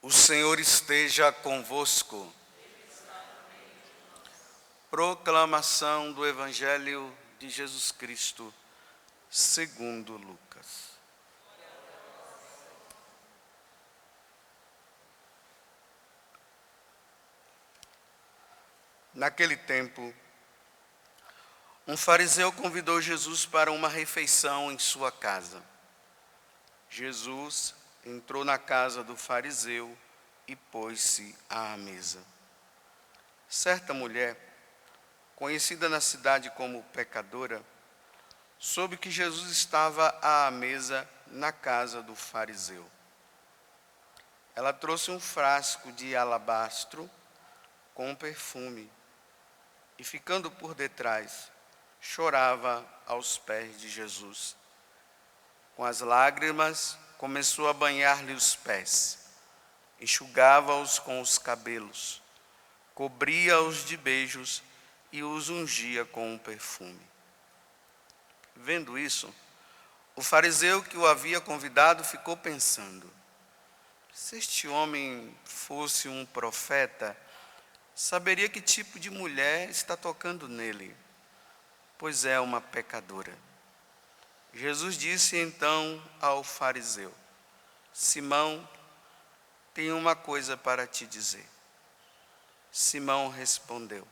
O Senhor esteja convosco. Proclamação do Evangelho de Jesus Cristo, segundo Lucas. Naquele tempo, um fariseu convidou Jesus para uma refeição em sua casa. Jesus entrou na casa do fariseu e pôs-se à mesa. Certa mulher, conhecida na cidade como pecadora, soube que Jesus estava à mesa na casa do fariseu. Ela trouxe um frasco de alabastro com perfume e, ficando por detrás, chorava aos pés de Jesus. Com as lágrimas, começou a banhar-lhe os pés, enxugava-os com os cabelos, cobria-os de beijos e os ungia com um perfume. Vendo isso, o fariseu que o havia convidado ficou pensando: se este homem fosse um profeta, saberia que tipo de mulher está tocando nele, pois é uma pecadora. Jesus disse então ao fariseu: Simão, tenho uma coisa para te dizer. Simão respondeu: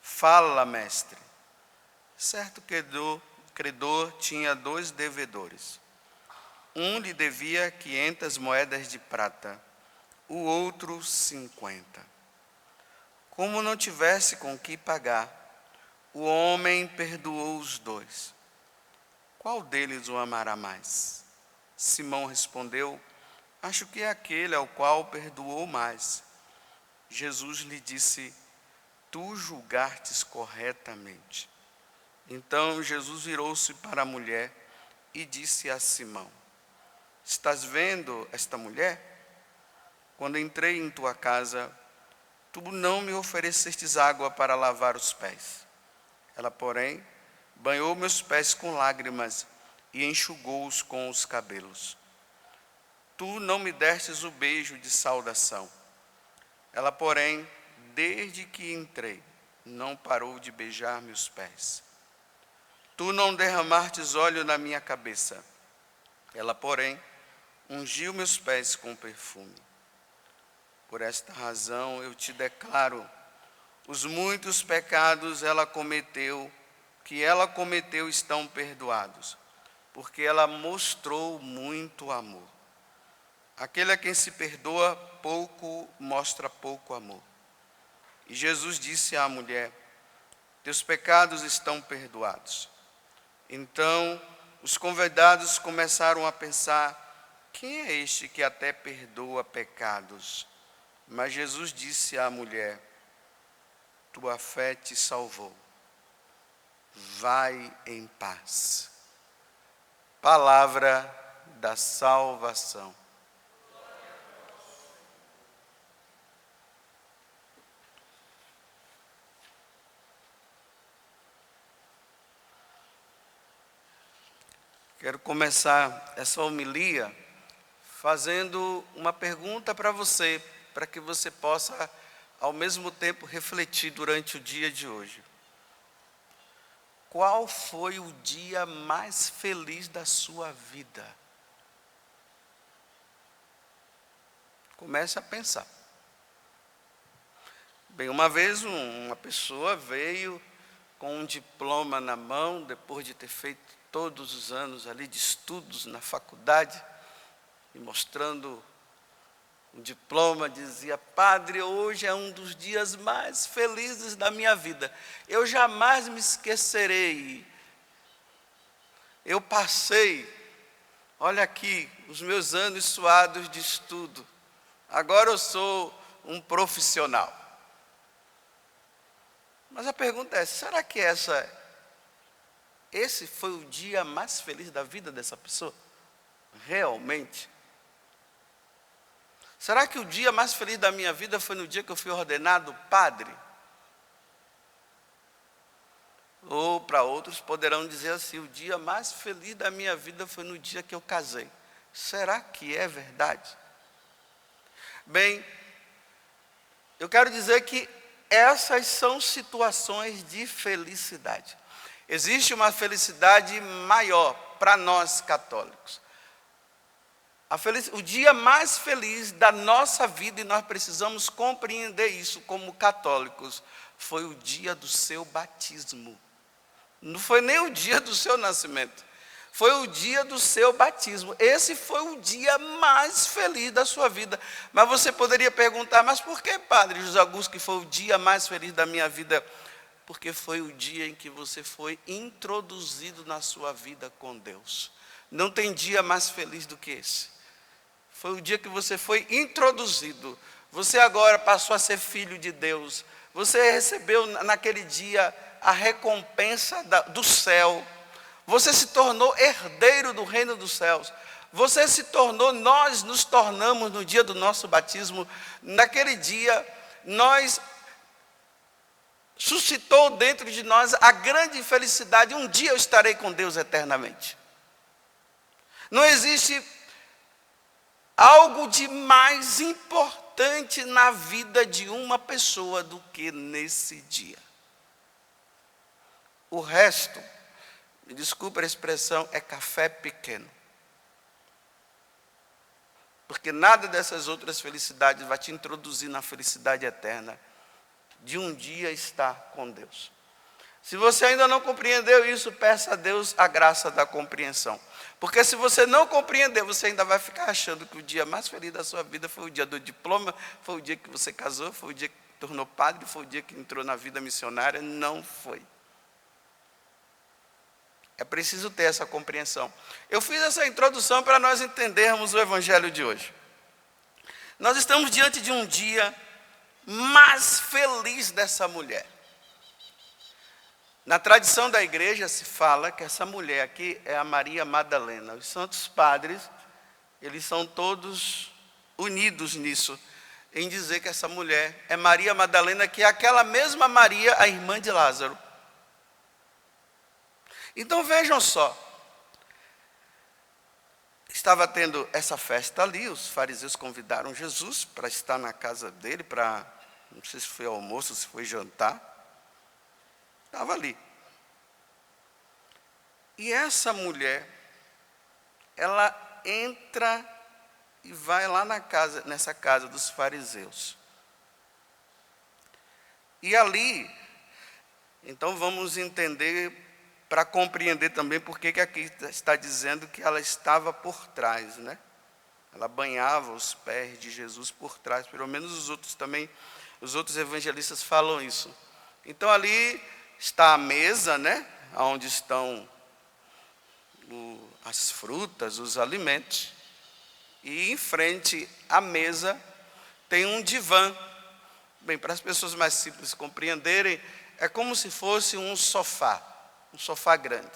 Fala, mestre. Certo credor, credor tinha dois devedores. Um lhe devia quinhentas moedas de prata, o outro cinquenta. Como não tivesse com que pagar, o homem perdoou os dois. Qual deles o amará mais? Simão respondeu: Acho que é aquele ao qual perdoou mais. Jesus lhe disse: Tu julgastes corretamente. Então Jesus virou-se para a mulher e disse a Simão: Estás vendo esta mulher? Quando entrei em tua casa, tu não me oferecestes água para lavar os pés. Ela, porém, banhou meus pés com lágrimas e enxugou-os com os cabelos. Tu não me destes o beijo de saudação. Ela, porém, desde que entrei, não parou de beijar meus pés. Tu não derramastes óleo na minha cabeça. Ela, porém, ungiu meus pés com perfume. Por esta razão eu te declaro: os muitos pecados ela cometeu que ela cometeu estão perdoados, porque ela mostrou muito amor. Aquele a quem se perdoa pouco mostra pouco amor. E Jesus disse à mulher: Teus pecados estão perdoados. Então os convidados começaram a pensar: Quem é este que até perdoa pecados? Mas Jesus disse à mulher: Tua fé te salvou vai em paz. Palavra da salvação. Quero começar essa homilia fazendo uma pergunta para você, para que você possa, ao mesmo tempo, refletir durante o dia de hoje. Qual foi o dia mais feliz da sua vida? Comece a pensar. Bem, uma vez uma pessoa veio com um diploma na mão, depois de ter feito todos os anos ali de estudos na faculdade, e mostrando um diploma, dizia: Padre, hoje é um dos dias mais felizes da minha vida. Eu jamais me esquecerei. Eu passei, olha aqui, os meus anos suados de estudo. Agora eu sou um profissional. Mas a pergunta é: será que essa, esse foi o dia mais feliz da vida dessa pessoa? Realmente? Será que o dia mais feliz da minha vida foi no dia que eu fui ordenado padre? Ou para outros poderão dizer assim: o dia mais feliz da minha vida foi no dia que eu casei. Será que é verdade? Bem, eu quero dizer que essas são situações de felicidade. Existe uma felicidade maior para nós católicos. O dia mais feliz da nossa vida, e nós precisamos compreender isso como católicos, foi o dia do seu batismo. Não foi nem o dia do seu nascimento, foi o dia do seu batismo. Esse foi o dia mais feliz da sua vida. Mas você poderia perguntar, mas por que, Padre José Augusto, que foi o dia mais feliz da minha vida? Porque foi o dia em que você foi introduzido na sua vida com Deus. Não tem dia mais feliz do que esse. Foi o dia que você foi introduzido. Você agora passou a ser filho de Deus. Você recebeu naquele dia a recompensa da, do céu. Você se tornou herdeiro do reino dos céus. Você se tornou, nós nos tornamos no dia do nosso batismo. Naquele dia, nós suscitou dentro de nós a grande felicidade. Um dia eu estarei com Deus eternamente. Não existe algo de mais importante na vida de uma pessoa do que nesse dia. O resto, me desculpe a expressão, é café pequeno. Porque nada dessas outras felicidades vai te introduzir na felicidade eterna de um dia estar com Deus. Se você ainda não compreendeu isso, peça a Deus a graça da compreensão. Porque se você não compreender, você ainda vai ficar achando que o dia mais feliz da sua vida foi o dia do diploma, foi o dia que você casou, foi o dia que tornou padre, foi o dia que entrou na vida missionária. Não foi. É preciso ter essa compreensão. Eu fiz essa introdução para nós entendermos o evangelho de hoje. Nós estamos diante de um dia mais feliz dessa mulher. Na tradição da igreja se fala que essa mulher aqui é a Maria Madalena. Os santos padres, eles são todos unidos nisso, em dizer que essa mulher é Maria Madalena, que é aquela mesma Maria, a irmã de Lázaro. Então vejam só. Estava tendo essa festa ali, os fariseus convidaram Jesus para estar na casa dele, para, não sei se foi almoço, se foi jantar. Estava ali. E essa mulher, ela entra e vai lá na casa, nessa casa dos fariseus. E ali, então vamos entender para compreender também por que aqui está dizendo que ela estava por trás, né? Ela banhava os pés de Jesus por trás, pelo menos os outros também, os outros evangelistas falam isso. Então ali está a mesa, né? Onde estão o, as frutas, os alimentos. E em frente à mesa tem um divã. Bem, para as pessoas mais simples compreenderem, é como se fosse um sofá um sofá grande.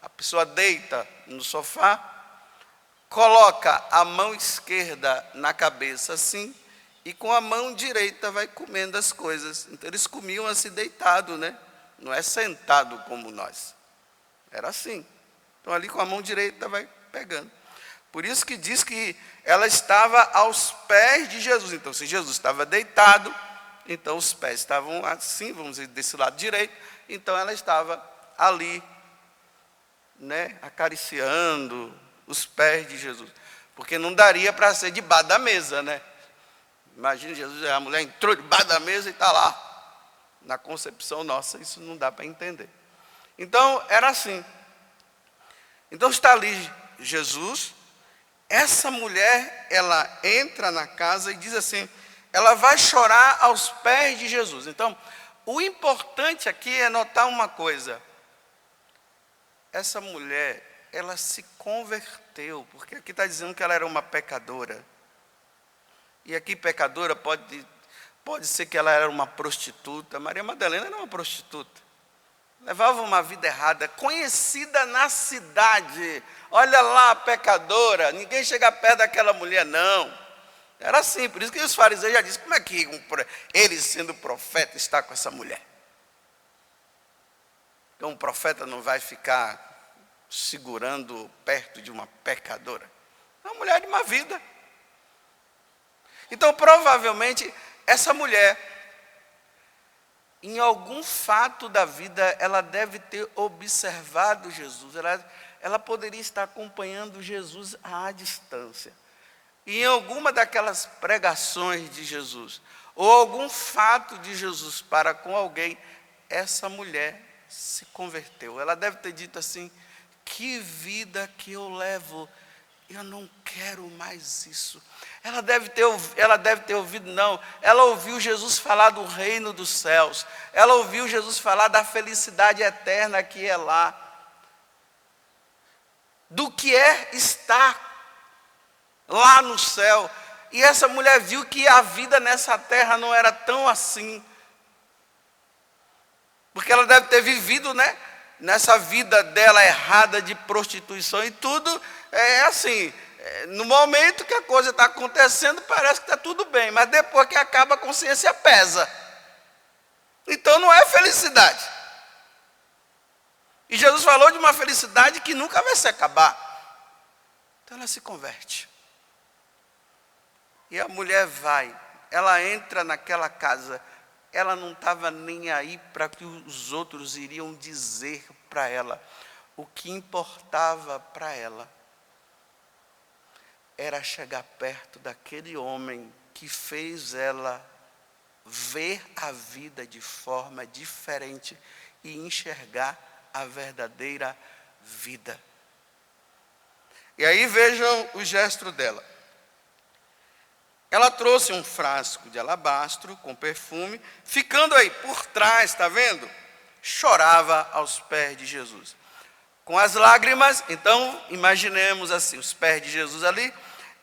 A pessoa deita no sofá, coloca a mão esquerda na cabeça assim, e com a mão direita vai comendo as coisas. Então eles comiam assim deitado, né? Não é sentado como nós. Era assim. Então ali com a mão direita vai pegando. Por isso que diz que ela estava aos pés de Jesus. Então, se Jesus estava deitado, então os pés estavam assim, vamos dizer, desse lado direito. Então ela estava ali, né, acariciando os pés de Jesus. Porque não daria para ser debaixo da mesa, né? Imagina Jesus, a mulher entrou debaixo da mesa e está lá. Na concepção nossa, isso não dá para entender. Então, era assim. Então está ali Jesus, essa mulher, ela entra na casa e diz assim, ela vai chorar aos pés de Jesus. Então, o importante aqui é notar uma coisa essa mulher, ela se converteu, porque aqui está dizendo que ela era uma pecadora. E aqui, pecadora, pode, pode ser que ela era uma prostituta. Maria Madalena era uma prostituta. Levava uma vida errada, conhecida na cidade. Olha lá, pecadora, ninguém chega perto daquela mulher, não. Era assim, por isso que os fariseus já disseram: como é que ele, sendo profeta, está com essa mulher? Então, um profeta não vai ficar segurando perto de uma pecadora. É uma mulher de uma vida. Então, provavelmente, essa mulher, em algum fato da vida, ela deve ter observado Jesus, ela, ela poderia estar acompanhando Jesus à distância. Em alguma daquelas pregações de Jesus, ou algum fato de Jesus para com alguém, essa mulher se converteu. Ela deve ter dito assim: que vida que eu levo, eu não quero mais isso. Ela deve ter, ela deve ter ouvido, não. Ela ouviu Jesus falar do reino dos céus. Ela ouviu Jesus falar da felicidade eterna que é lá. Do que é estar lá no céu. E essa mulher viu que a vida nessa terra não era tão assim. Porque ela deve ter vivido, né? Nessa vida dela errada de prostituição e tudo, é assim. É, no momento que a coisa está acontecendo, parece que está tudo bem, mas depois que acaba, a consciência pesa. Então não é felicidade. E Jesus falou de uma felicidade que nunca vai se acabar. Então ela se converte. E a mulher vai, ela entra naquela casa, ela não estava nem aí para que os outros iriam dizer para ela. O que importava para ela era chegar perto daquele homem que fez ela ver a vida de forma diferente e enxergar a verdadeira vida. E aí vejam o gesto dela. Ela trouxe um frasco de alabastro com perfume, ficando aí por trás, está vendo? Chorava aos pés de Jesus. Com as lágrimas, então imaginemos assim, os pés de Jesus ali,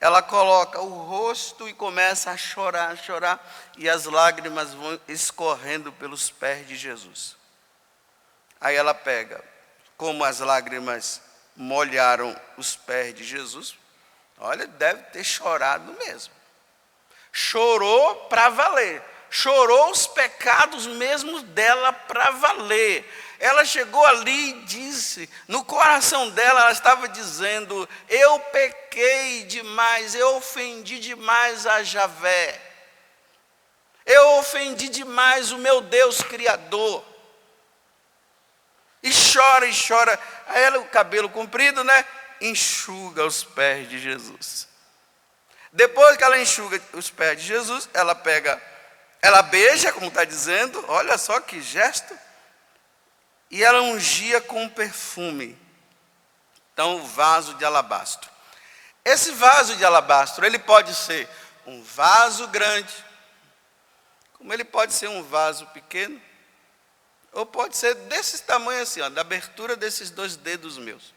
ela coloca o rosto e começa a chorar, a chorar, e as lágrimas vão escorrendo pelos pés de Jesus. Aí ela pega, como as lágrimas molharam os pés de Jesus, olha, deve ter chorado mesmo. Chorou para valer. Chorou os pecados mesmo dela para valer. Ela chegou ali e disse, no coração dela, ela estava dizendo: Eu pequei demais, eu ofendi demais a Javé. Eu ofendi demais o meu Deus Criador. E chora e chora. Aí ela, o cabelo comprido, né? Enxuga os pés de Jesus. Depois que ela enxuga os pés de Jesus, ela pega, ela beija, como está dizendo, olha só que gesto, e ela ungia com perfume. Então, o vaso de alabastro. Esse vaso de alabastro, ele pode ser um vaso grande, como ele pode ser um vaso pequeno, ou pode ser desse tamanho assim, ó, da abertura desses dois dedos meus.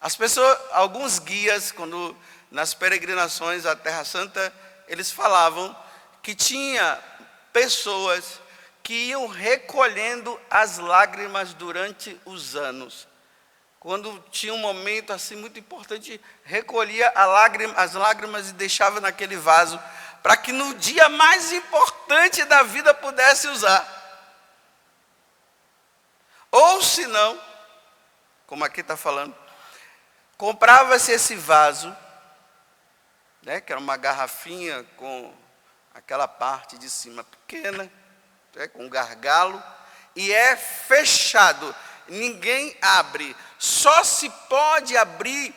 As pessoas, alguns guias, quando nas peregrinações à Terra Santa, eles falavam que tinha pessoas que iam recolhendo as lágrimas durante os anos. Quando tinha um momento assim muito importante, recolhia lágrima, as lágrimas e deixava naquele vaso, para que no dia mais importante da vida pudesse usar. Ou se não, como aqui está falando, comprava-se esse vaso né, que era uma garrafinha com aquela parte de cima pequena, né, com um gargalo, e é fechado, ninguém abre, só se pode abrir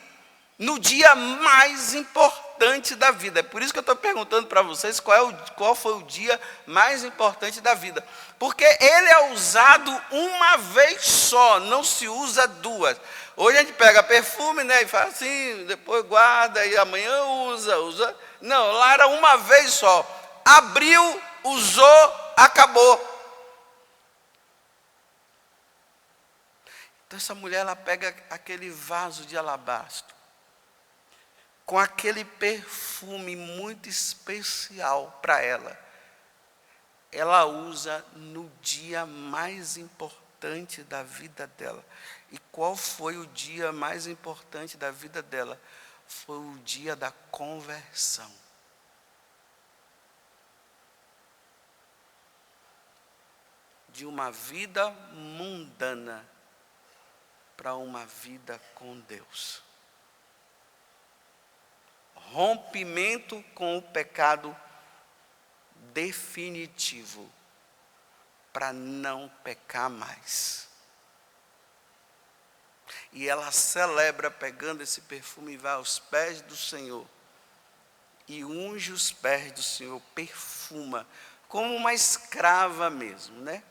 no dia mais importante da vida. É por isso que eu estou perguntando para vocês qual, é o, qual foi o dia mais importante da vida. Porque ele é usado uma vez só, não se usa duas. Hoje a gente pega perfume, né, e faz assim, depois guarda e amanhã usa, usa. Não, lá era uma vez só. Abriu, usou, acabou. Então essa mulher ela pega aquele vaso de alabastro com aquele perfume muito especial para ela. Ela usa no dia mais importante da vida dela. E qual foi o dia mais importante da vida dela? Foi o dia da conversão. De uma vida mundana para uma vida com Deus. Rompimento com o pecado definitivo, para não pecar mais. E ela celebra pegando esse perfume e vai aos pés do Senhor. E unge os pés do Senhor, perfuma, como uma escrava mesmo, né?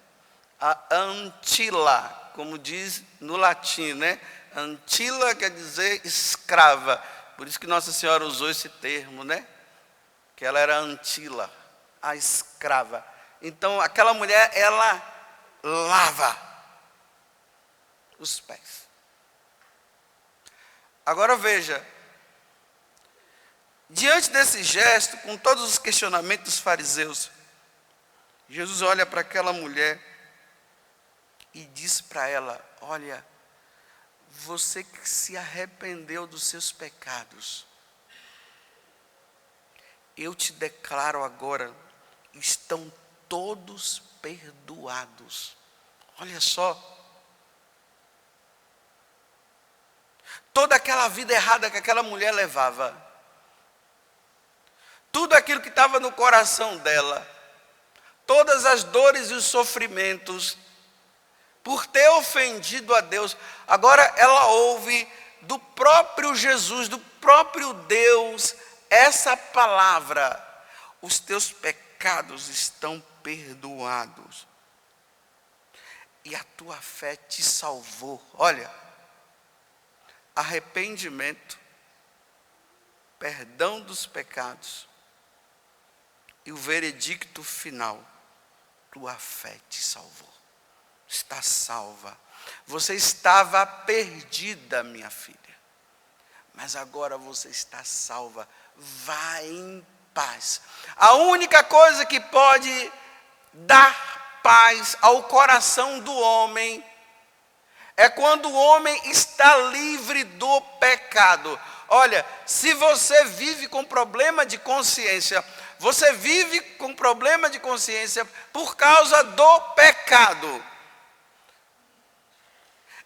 A antila, como diz no latim, né? Antila quer dizer escrava. Por isso que Nossa Senhora usou esse termo, né? Que ela era antila, a escrava. Então aquela mulher, ela lava os pés. Agora veja, diante desse gesto, com todos os questionamentos dos fariseus, Jesus olha para aquela mulher e diz para ela: Olha, você que se arrependeu dos seus pecados, eu te declaro agora, estão todos perdoados. Olha só. Toda aquela vida errada que aquela mulher levava, tudo aquilo que estava no coração dela, todas as dores e os sofrimentos, por ter ofendido a Deus. Agora ela ouve do próprio Jesus, do próprio Deus, essa palavra: os teus pecados estão perdoados. E a tua fé te salvou. Olha, arrependimento, perdão dos pecados e o veredicto final: tua fé te salvou está salva. Você estava perdida, minha filha, mas agora você está salva. Vá em paz. A única coisa que pode dar paz ao coração do homem é quando o homem está livre do pecado. Olha, se você vive com problema de consciência, você vive com problema de consciência por causa do pecado.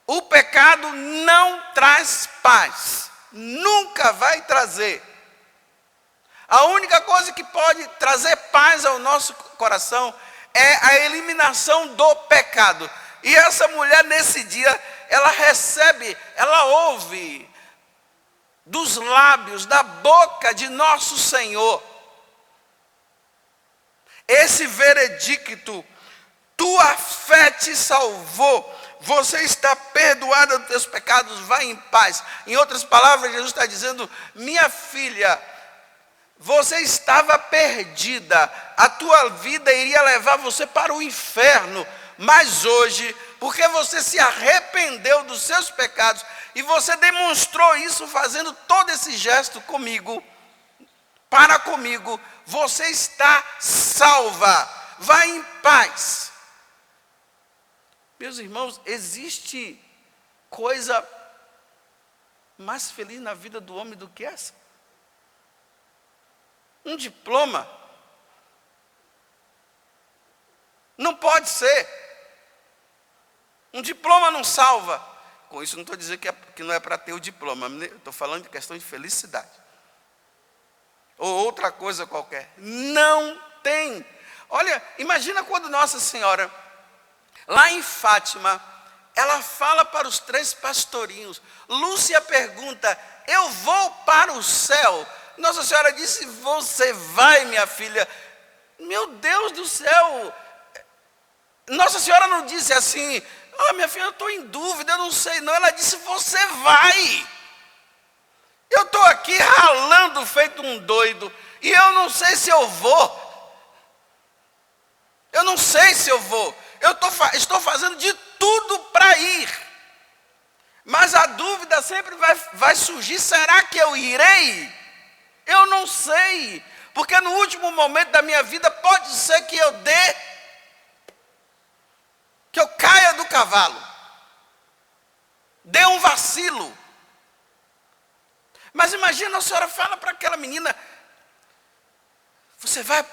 O pecado não traz paz, nunca vai trazer. A única coisa que pode trazer paz ao nosso coração é a eliminação do pecado. E essa mulher, nesse dia, ela recebe, ela ouve dos lábios, da boca de nosso Senhor, esse veredicto: tua fé te salvou você está perdoada dos teus pecados, vai em paz. Em outras palavras, Jesus está dizendo: minha filha, você estava perdida, a tua vida iria levar você para o inferno, mas hoje, porque você se arrependeu dos seus pecados e você demonstrou isso fazendo todo esse gesto comigo, para comigo, você está salva, vai em paz. Meus irmãos, existe coisa mais feliz na vida do homem do que essa? Um diploma. Não pode ser. Um diploma não salva. Com isso, não estou dizendo que, é, que não é para ter o diploma, estou falando de questão de felicidade. Ou outra coisa qualquer. Não tem. Olha, imagina quando Nossa Senhora Lá em Fátima, ela fala para os três pastorinhos. Lúcia pergunta: Eu vou para o céu? Nossa Senhora disse: Você vai, minha filha. Meu Deus do céu. Nossa Senhora não disse assim: Ah, minha filha, eu estou em dúvida, eu não sei. Não, ela disse: Você vai. Eu estou aqui ralando feito um doido. E eu não sei se eu vou. Eu não sei se eu vou. Eu tô, estou fazendo de tudo para ir. Mas a dúvida sempre vai, vai surgir: será que eu irei? Eu não sei. Porque no último momento da minha vida pode ser que eu dê, que eu caia do cavalo, dê um vacilo. Mas imagina a senhora fala para aquela menina: você vai,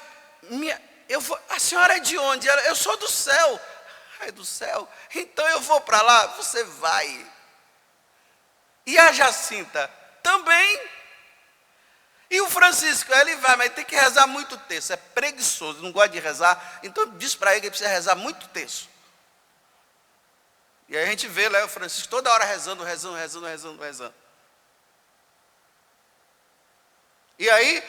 minha, eu vou, a senhora é de onde? Ela, eu sou do céu. É do céu. Então eu vou para lá, você vai. E a Jacinta também. E o Francisco, ele vai, mas tem que rezar muito texto, é preguiçoso, não gosta de rezar, então diz para ele que precisa rezar muito texto. E aí a gente vê lá o Francisco toda hora rezando, rezando, rezando, rezando, rezando. E aí,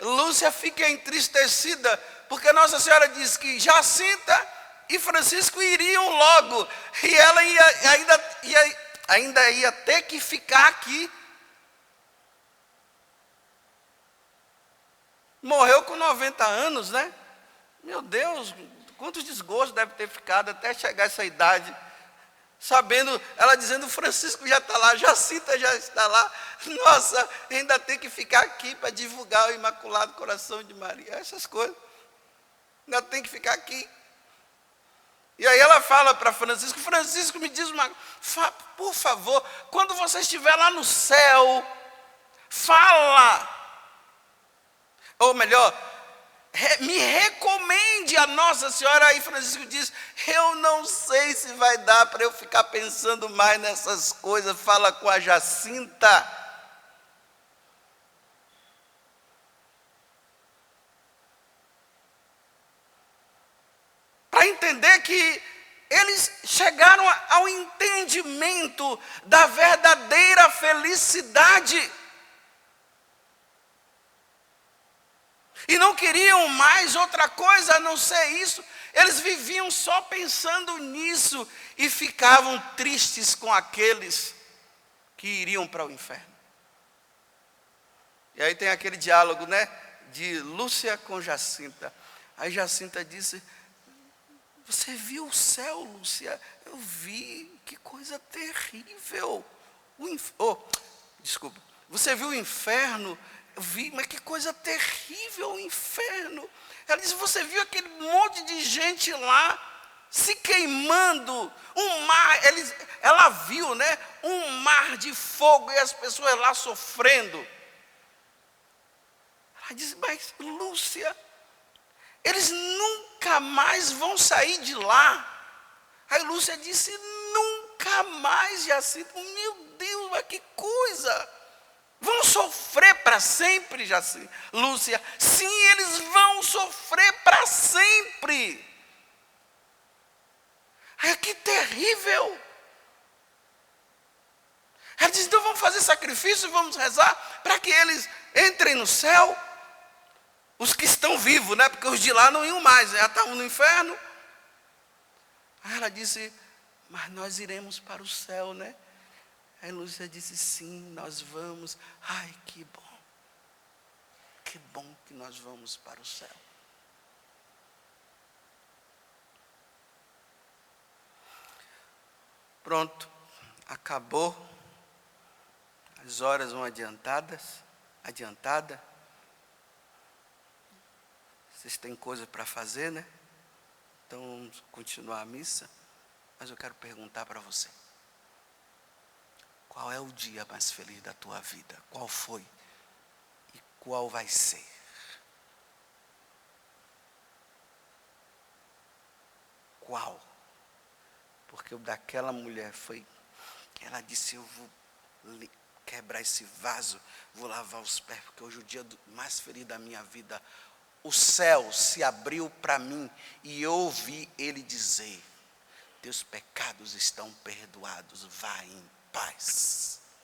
Lúcia fica entristecida, porque Nossa Senhora diz que Jacinta e Francisco iriam logo, e ela ia, ainda, ia, ainda ia ter que ficar aqui Morreu com 90 anos, né? Meu Deus, quantos desgostos deve ter ficado até chegar essa idade. Sabendo, ela dizendo, Francisco já está lá, Jacinta já está lá. Nossa, ainda tem que ficar aqui para divulgar o Imaculado Coração de Maria. Essas coisas. Ainda tem que ficar aqui. E aí ela fala para Francisco, Francisco me diz uma, por favor, quando você estiver lá no céu, fala ou melhor, me recomende a Nossa Senhora. Aí Francisco diz: Eu não sei se vai dar para eu ficar pensando mais nessas coisas. Fala com a Jacinta. Para entender que eles chegaram ao entendimento da verdadeira felicidade. e não queriam mais outra coisa a não ser isso. Eles viviam só pensando nisso e ficavam tristes com aqueles que iriam para o inferno. E aí tem aquele diálogo, né, de Lúcia com Jacinta. Aí Jacinta disse: Você viu o céu, Lúcia? Eu vi, que coisa terrível. O inf... oh, desculpa. Você viu o inferno? Eu vi, mas que coisa terrível o inferno. Ela disse: Você viu aquele monte de gente lá se queimando, um mar, ela viu, né? Um mar de fogo e as pessoas lá sofrendo. Ela disse: Mas Lúcia, eles nunca mais vão sair de lá. Aí Lúcia disse: Nunca mais, Jacinto. Meu Deus, mas que coisa! Vão sofrer para sempre, Jaci, Lúcia. Sim, eles vão sofrer para sempre. Ai, que terrível. Ela diz: então vamos fazer sacrifício e vamos rezar para que eles entrem no céu. Os que estão vivos, né? Porque os de lá não iam mais, já estavam no inferno. Aí ela disse: Mas nós iremos para o céu, né? Aí Lúcia disse: sim, nós vamos. Ai, que bom. Que bom que nós vamos para o céu. Pronto, acabou. As horas vão adiantadas, adiantada. Vocês têm coisa para fazer, né? Então vamos continuar a missa. Mas eu quero perguntar para você. Qual é o dia mais feliz da tua vida? Qual foi? E qual vai ser? Qual? Porque o daquela mulher foi. Ela disse: Eu vou quebrar esse vaso, vou lavar os pés, porque hoje é o dia mais feliz da minha vida. O céu se abriu para mim e eu ouvi ele dizer: Teus pecados estão perdoados, vá em paz.